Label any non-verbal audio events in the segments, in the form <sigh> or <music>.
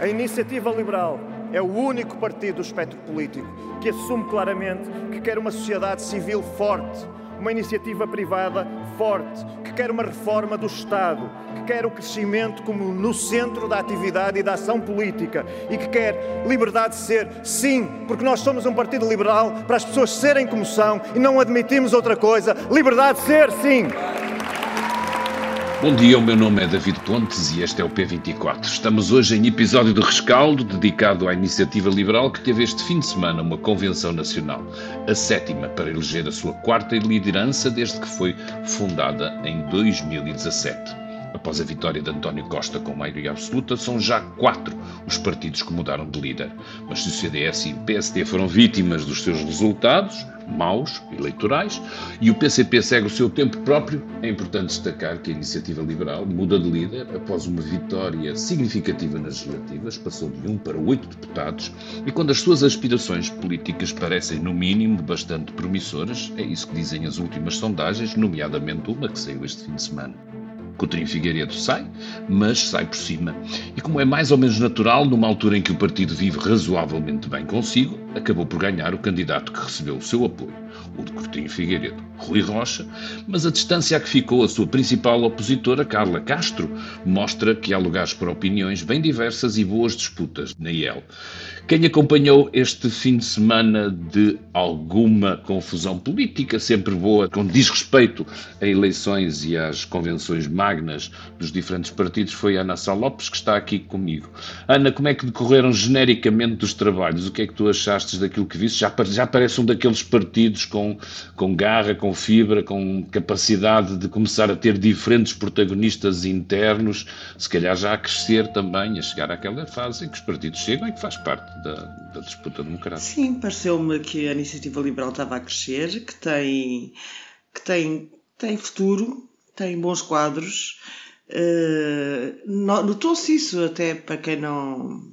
A Iniciativa Liberal é o único partido do espectro político que assume claramente que quer uma sociedade civil forte, uma iniciativa privada forte, que quer uma reforma do Estado, que quer o crescimento como no centro da atividade e da ação política e que quer liberdade de ser, sim, porque nós somos um partido liberal para as pessoas serem como são e não admitimos outra coisa. Liberdade de ser, sim. Bom dia, o meu nome é David Pontes e este é o P24. Estamos hoje em episódio de rescaldo dedicado à iniciativa liberal que teve este fim de semana uma convenção nacional, a sétima para eleger a sua quarta liderança desde que foi fundada em 2017. Após a vitória de António Costa com maioria absoluta, são já quatro os partidos que mudaram de líder. Mas se o CDS e o PSD foram vítimas dos seus resultados, maus, eleitorais, e o PCP segue o seu tempo próprio, é importante destacar que a Iniciativa Liberal muda de líder após uma vitória significativa nas legislativas, passou de um para oito deputados, e quando as suas aspirações políticas parecem, no mínimo, bastante promissoras, é isso que dizem as últimas sondagens, nomeadamente uma que saiu este fim de semana. Coutinho Figueiredo sai, mas sai por cima. E como é mais ou menos natural, numa altura em que o partido vive razoavelmente bem consigo, acabou por ganhar o candidato que recebeu o seu apoio, o de Coutinho Figueiredo, Rui Rocha, mas a distância a que ficou a sua principal opositora, Carla Castro, mostra que há lugares para opiniões bem diversas e boas disputas na IEL. Quem acompanhou este fim de semana de alguma confusão política, sempre boa, com desrespeito a eleições e às convenções magnas dos diferentes partidos, foi Ana Sá Lopes, que está aqui comigo. Ana, como é que decorreram genericamente os trabalhos? O que é que tu achaste daquilo que viste? Já, já parece um daqueles partidos com, com garra, com fibra, com capacidade de começar a ter diferentes protagonistas internos, se calhar já a crescer também, a chegar àquela fase em que os partidos chegam e que faz parte da, da disputa democrática. Sim, pareceu-me que a iniciativa liberal estava a crescer, que tem, que tem, tem futuro, tem bons quadros. Uh, Notou-se isso até para quem não.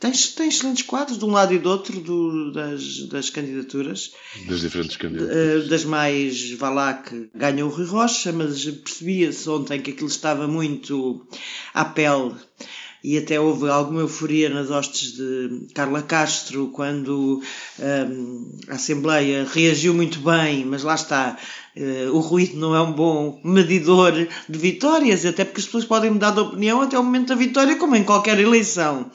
Tem, tem excelentes quadros de um lado e do outro do, das, das candidaturas. Das diferentes candidaturas. Uh, das mais, vá lá, que ganhou o Rui Rocha, mas percebia-se ontem que aquilo estava muito à pele e até houve alguma euforia nas hostes de Carla Castro quando um, a Assembleia reagiu muito bem, mas lá está, o ruído não é um bom medidor de vitórias, até porque as pessoas podem mudar de opinião até o momento da vitória, como em qualquer eleição.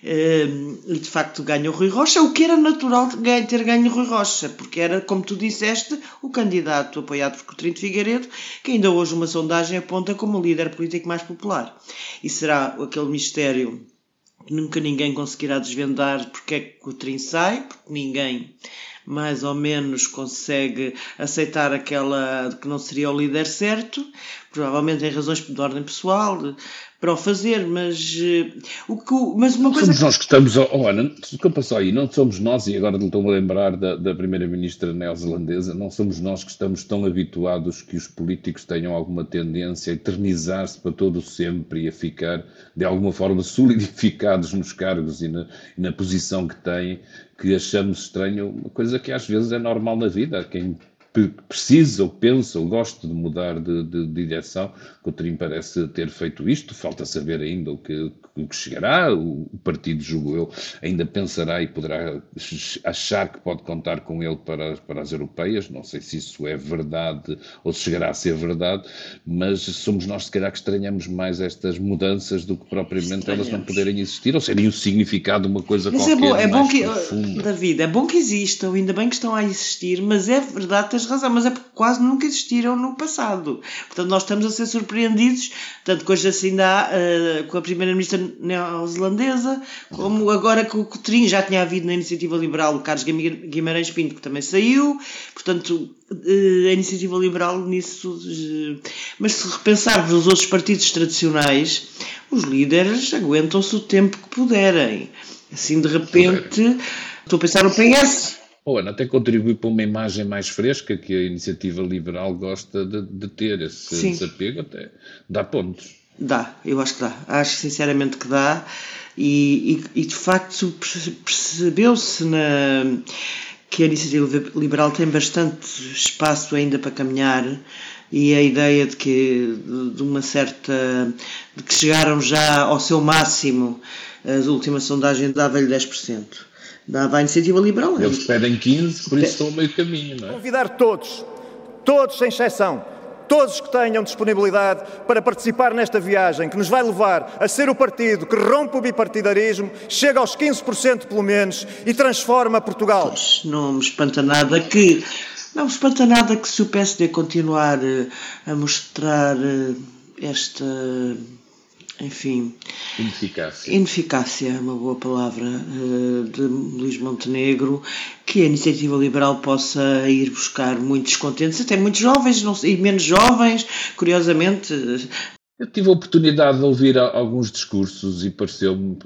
E de facto ganha o Rui Rocha, o que era natural ter ganho o Rui Rocha, porque era, como tu disseste, o candidato apoiado por Coutinho de Figueiredo, que ainda hoje uma sondagem aponta como o líder político mais popular. E será aquele mistério nunca ninguém conseguirá desvendar porque é que Coutinho sai, porque ninguém mais ou menos consegue aceitar aquela que não seria o líder certo, provavelmente em razões de ordem pessoal, para o fazer, mas, uh, o que, mas uma coisa. Somos nós que estamos. Oh, Ana, desculpa só aí, não somos nós, e agora estou-me a lembrar da, da Primeira-Ministra neozelandesa, não somos nós que estamos tão habituados que os políticos tenham alguma tendência a eternizar-se para todo o sempre e a ficar, de alguma forma, solidificados nos cargos e na, na posição que têm, que achamos estranho, uma coisa que às vezes é normal na vida. Quem precisa ou pensa ou gosta de mudar de, de, de direção. Coutinho parece ter feito isto, falta saber ainda o que, o que chegará. O, o partido, julgo eu, ainda pensará e poderá achar que pode contar com ele para, para as europeias. Não sei se isso é verdade ou se chegará a ser verdade, mas somos nós, se calhar, que estranhamos mais estas mudanças do que propriamente elas não poderem existir ou serem o significado de uma coisa mas qualquer. Mas é bom, é bom que, profunda. David, é bom que existam, ainda bem que estão a existir, mas é verdade, tens razão, mas é porque quase nunca existiram no passado. Portanto, nós estamos a ser surpreendidos, tanto com assim dá, uh, com a primeira-ministra neozelandesa, como agora com o Cotrim, já tinha havido na iniciativa liberal o Carlos Guimarães Pinto, que também saiu, portanto, uh, a iniciativa liberal nisso. Uh, mas se repensarmos os outros partidos tradicionais, os líderes aguentam-se o tempo que puderem. Assim, de repente, estou a pensar no PS Oh, Ana, até contribui para uma imagem mais fresca que a iniciativa liberal gosta de, de ter. Esse Sim. desapego até dá pontos. Dá, eu acho que dá. Acho sinceramente que dá. E, e, e de facto percebeu-se que a iniciativa liberal tem bastante espaço ainda para caminhar e a ideia de que de uma certa de que chegaram já ao seu máximo as últimas sondagens dava-lhe 10% dava à iniciativa liberal eles pedem 15 por isso estão a meio caminho não é? convidar todos todos sem exceção todos que tenham disponibilidade para participar nesta viagem que nos vai levar a ser o partido que rompe o bipartidarismo, chega aos 15% pelo menos e transforma Portugal. Pois, não me espanta nada que não me espanta nada que se o PSD continuar eh, a mostrar eh, esta enfim. Ineficácia. Ineficácia é uma boa palavra eh, de Luís Montenegro, que a iniciativa liberal possa ir buscar muitos contentes, até muitos jovens não, e menos jovens, curiosamente, eu tive a oportunidade de ouvir alguns discursos e pareceu-me,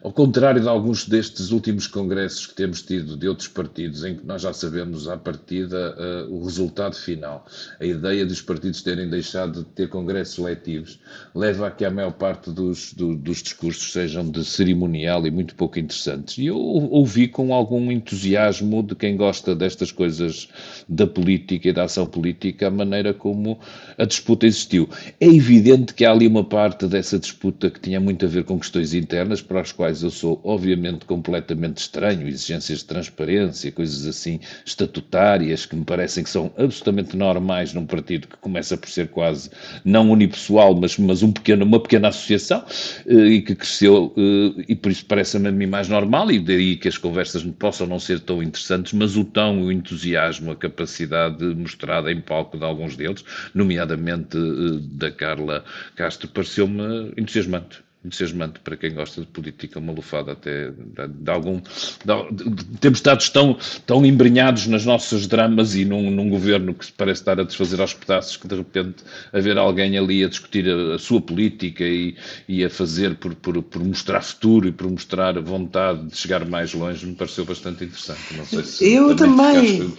ao contrário de alguns destes últimos congressos que temos tido de outros partidos, em que nós já sabemos à partida uh, o resultado final. A ideia dos partidos terem deixado de ter congressos letivos leva a que a maior parte dos, do, dos discursos sejam de cerimonial e muito pouco interessantes. E eu ouvi com algum entusiasmo de quem gosta destas coisas da política e da ação política a maneira como a disputa existiu. É evidente que há ali uma parte dessa disputa que tinha muito a ver com questões internas, para as quais eu sou, obviamente, completamente estranho, exigências de transparência, coisas assim estatutárias, que me parecem que são absolutamente normais num partido que começa por ser quase não unipessoal, mas, mas um pequeno, uma pequena associação, eh, e que cresceu, eh, e por isso parece-me a mim mais normal, e daí que as conversas possam não ser tão interessantes, mas o tom, o entusiasmo, a capacidade mostrada em palco de alguns deles, nomeadamente eh, da Carla Castro pareceu-me entusiasmante entusiasmante para quem gosta de política, uma lufada até de, algum. De, de, temos estado tão, tão embrenhados nas nossas dramas e num, num, governo que parece estar a desfazer aos pedaços que de repente haver alguém ali a discutir a, a sua política e, e a fazer por, por, por, mostrar futuro e por mostrar vontade de chegar mais longe me pareceu bastante interessante. Não sei se eu também,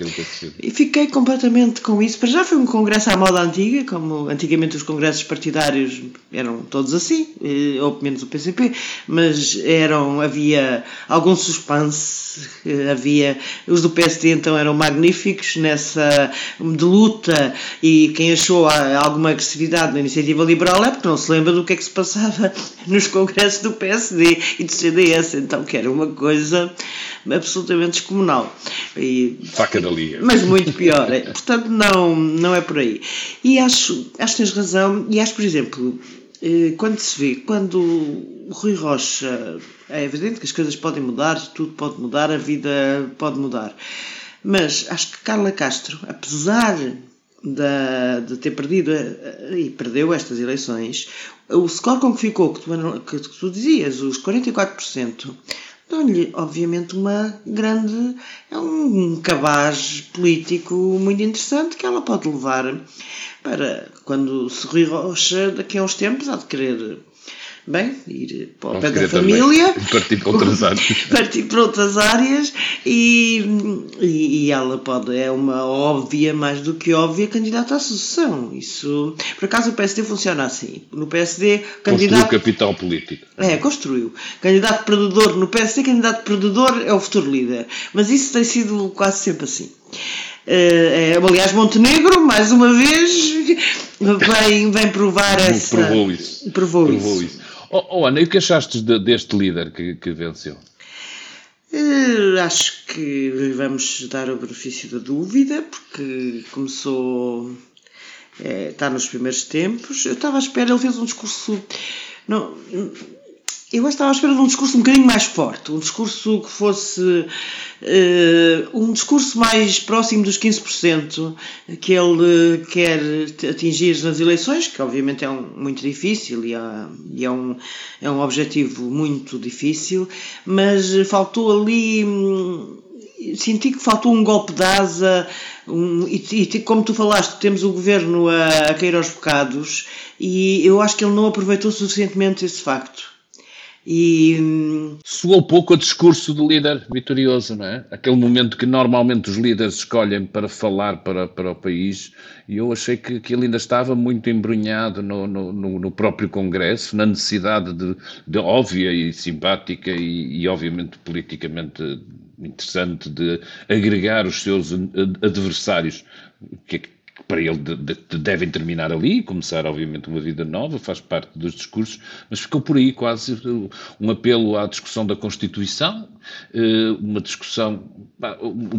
e fiquei completamente com isso. Para já foi um congresso à moda antiga, como antigamente os congressos partidários eram todos assim, ou menos o PCP, mas eram, havia algum suspense, havia, os do PSD então eram magníficos nessa de luta e quem achou alguma agressividade na iniciativa liberal é porque não se lembra do que é que se passava <laughs> nos congressos do PSD e do CDS, então que era uma coisa absolutamente descomunal. E. Mas muito pior. É. Portanto, não, não é por aí. E acho, acho que tens razão, e acho, por exemplo, eh, quando se vê, quando o Rui Rocha, é evidente que as coisas podem mudar, tudo pode mudar, a vida pode mudar. Mas acho que Carla Castro, apesar de, de ter perdido eh, e perdeu estas eleições, o score com que ficou, que tu, que tu dizias, os 44%, dão-lhe, obviamente, uma grande. é um cabaz político muito interessante que ela pode levar para quando se Rui Rocha, daqui a uns tempos, há de querer bem, ir para o pé da família, <laughs> partir para outras <laughs> áreas, partir para outras áreas e, e, e, ela pode, é uma óbvia, mais do que óbvia, candidata à sucessão. Isso, por acaso o PSD funciona assim. No PSD, candidato. Construiu capital político. É, construiu. Candidato perdedor no PSD, candidato perdedor é o futuro líder. Mas isso tem sido quase sempre assim. É, aliás, Montenegro, mais uma vez, <laughs> vem, vem provar essa. Provou isso. Provou, Provou isso. isso. Oh, oh, Ana, e o que achaste de, deste líder que, que venceu? Uh, acho que vamos dar o benefício da dúvida, porque começou. É, está nos primeiros tempos. Eu estava à espera, ele fez um discurso. Não, eu estava à espera de um discurso um bocadinho mais forte, um discurso que fosse uh, um discurso mais próximo dos 15% que ele quer atingir nas eleições, que obviamente é um, muito difícil e, é, e é, um, é um objetivo muito difícil, mas faltou ali. Senti que faltou um golpe de asa, um, e, e, como tu falaste, temos o governo a, a cair aos bocados, e eu acho que ele não aproveitou suficientemente esse facto. E soou pouco a discurso do líder vitorioso, não é? Aquele momento que normalmente os líderes escolhem para falar para, para o país, e eu achei que, que ele ainda estava muito embrunhado no, no, no próprio Congresso, na necessidade de, de óbvia e simpática e, e obviamente politicamente interessante de agregar os seus adversários, que é para ele de, de, devem terminar ali, começar obviamente uma vida nova, faz parte dos discursos, mas ficou por aí quase um apelo à discussão da Constituição, eh, uma discussão,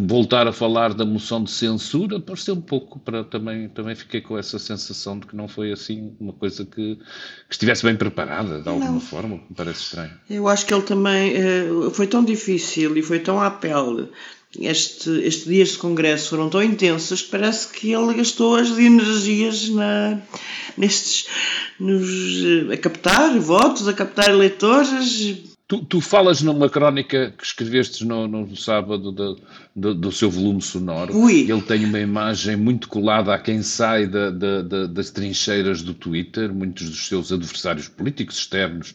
voltar a falar da moção de censura, pareceu um pouco, para também, também fiquei com essa sensação de que não foi assim uma coisa que, que estivesse bem preparada, de alguma não. forma, me parece estranho. Eu acho que ele também eh, foi tão difícil e foi tão à pele este, estes dias de congresso foram tão intensos que parece que ele gastou as energias na, nestes, nos, a captar votos, a captar eleitores, Tu, tu, falas numa crónica que escreveste no, no sábado do, do, do, seu volume sonoro. Ui. Ele tem uma imagem muito colada a quem sai da, da, da, das trincheiras do Twitter. Muitos dos seus adversários políticos externos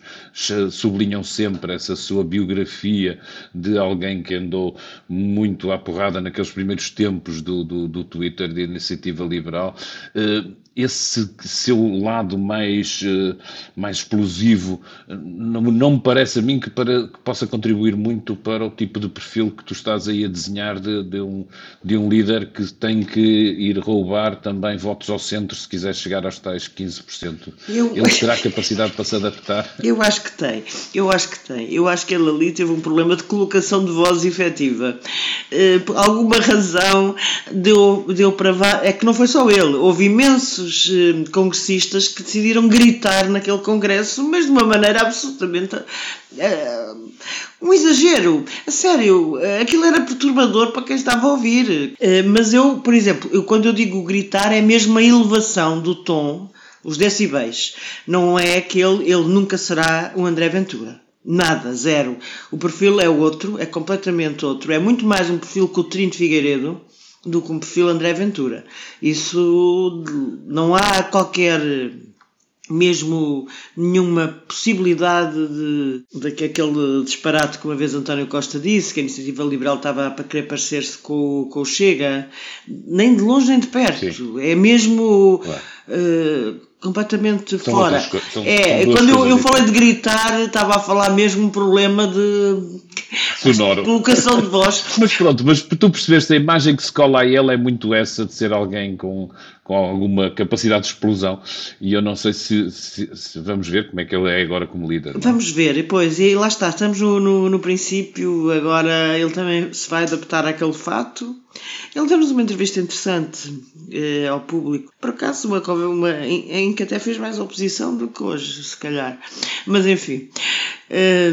sublinham sempre essa sua biografia de alguém que andou muito à porrada naqueles primeiros tempos do, do, Twitter, de iniciativa liberal. Uh, esse seu lado mais, eh, mais explosivo não, não me parece a mim que, para, que possa contribuir muito para o tipo de perfil que tu estás aí a desenhar de, de, um, de um líder que tem que ir roubar também votos ao centro se quiser chegar aos tais 15%. Eu... Ele terá capacidade para se adaptar? <laughs> Eu acho que tem, eu acho que tem. Eu acho que ele ali teve um problema de colocação de voz efetiva. Uh, por alguma razão deu, deu para... É que não foi só ele, houve imensos eh, congressistas que decidiram gritar naquele congresso, mas de uma maneira absolutamente. Uh, um exagero. A sério, aquilo era perturbador para quem estava a ouvir. Uh, mas eu, por exemplo, eu, quando eu digo gritar, é mesmo a elevação do tom, os decibéis. Não é aquele, ele nunca será o André Ventura. Nada, zero. O perfil é outro, é completamente outro. É muito mais um perfil Coutinho de Figueiredo do que um perfil André Ventura. Isso não há qualquer mesmo nenhuma possibilidade de, de que aquele disparate que uma vez António Costa disse, que a iniciativa liberal estava para querer parecer-se com, com o Chega, nem de longe nem de perto. Sim. É mesmo. Uh, completamente são fora. Outras, são, é, são quando eu, eu falei de gritar, estava a falar mesmo um problema de sonoro. colocação de voz. <laughs> mas pronto, mas tu percebeste a imagem que se cola a ele é muito essa de ser alguém com, com alguma capacidade de explosão e eu não sei se, se, se vamos ver como é que ele é agora como líder. Não? É? Vamos ver, e pois, e lá está, estamos no, no, no princípio, agora ele também se vai adaptar àquele fato ele deu-nos uma entrevista interessante eh, ao público, por acaso, uma, uma, em, em, que até fez mais oposição do que hoje, se calhar. Mas enfim. Eh,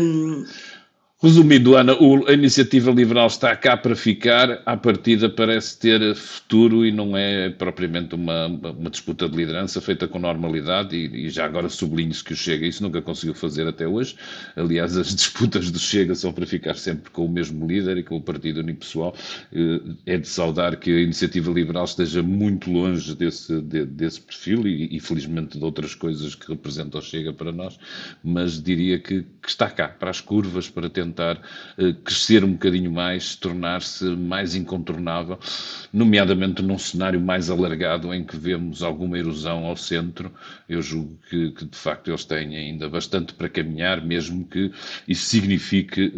Resumindo, Ana, a iniciativa liberal está cá para ficar, à partida parece ter futuro e não é propriamente uma, uma disputa de liderança feita com normalidade e, e já agora sublinho-se que o Chega isso nunca conseguiu fazer até hoje. Aliás, as <laughs> disputas do Chega são para ficar sempre com o mesmo líder e com o partido unipessoal. Eh, é de saudar que a iniciativa liberal esteja muito longe desse, de, desse perfil e, e, felizmente de outras coisas que representa o Chega para nós, mas diria que, que está cá, para as curvas, para tentar tentar uh, crescer um bocadinho mais, tornar-se mais incontornável, nomeadamente num cenário mais alargado em que vemos alguma erosão ao centro. Eu julgo que, que de facto eles têm ainda bastante para caminhar, mesmo que isso signifique.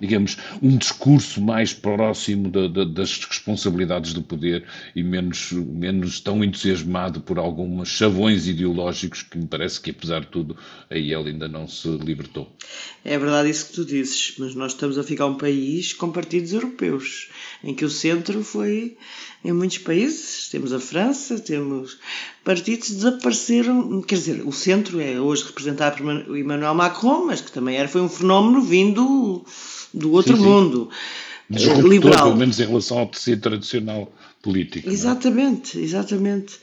Digamos, um discurso mais próximo da, da, das responsabilidades do poder e menos, menos tão entusiasmado por alguns chavões ideológicos que me parece que, apesar de tudo, aí ele ainda não se libertou. É verdade isso que tu dizes, mas nós estamos a ficar um país com partidos europeus, em que o centro foi em muitos países, temos a França, temos partidos que desapareceram, quer dizer, o centro é hoje representado por Emmanuel Macron, mas que também era, foi um fenómeno vindo do outro sim, sim. mundo. Disruptor, liberal. pelo menos em relação ao tecido tradicional político. É? Exatamente, exatamente.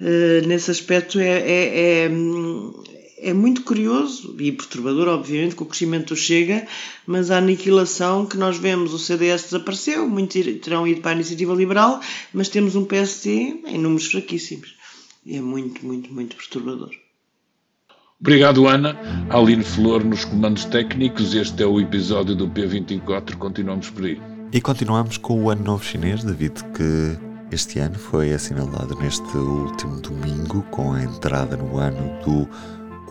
Uh, nesse aspecto é, é, é, muito curioso e perturbador, obviamente, com o crescimento Chega, mas a aniquilação que nós vemos, o CDS desapareceu, muitos terão ido para a iniciativa liberal, mas temos um PST em números fraquíssimos. E é muito, muito, muito perturbador. Obrigado, Ana. Aline Flor nos comandos técnicos. Este é o episódio do P24. Continuamos por aí. E continuamos com o Ano Novo Chinês, David, que este ano foi assinalado neste último domingo com a entrada no ano do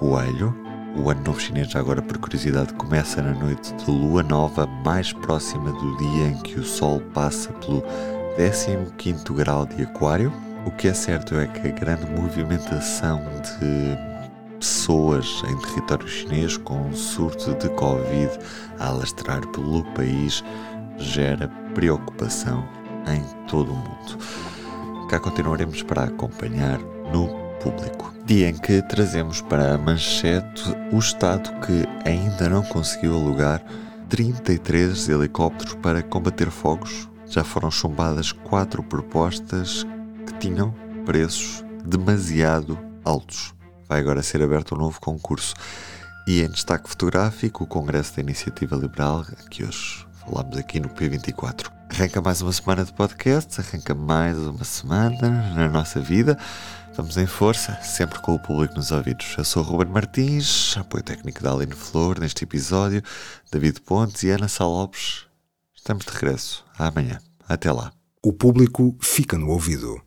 Coelho, O Ano Novo Chinês, agora por curiosidade, começa na noite de lua nova, mais próxima do dia em que o Sol passa pelo 15 grau de Aquário. O que é certo é que a grande movimentação de pessoas em território chinês com surto de Covid a alastrar pelo país gera preocupação em todo o mundo. Cá continuaremos para acompanhar no público. Dia em que trazemos para a manchete o Estado que ainda não conseguiu alugar 33 helicópteros para combater fogos. Já foram chumbadas quatro propostas que tinham preços demasiado altos. Vai agora ser aberto um novo concurso. E em destaque fotográfico, o Congresso da Iniciativa Liberal, que hoje falamos aqui no P24. Arranca mais uma semana de podcast, arranca mais uma semana na nossa vida. Vamos em força, sempre com o público nos ouvidos. Eu sou Ruben Martins, apoio técnico da Aline Flor neste episódio, David Pontes e Ana Salopes. Estamos de regresso. Amanhã. Até lá. O público fica no ouvido.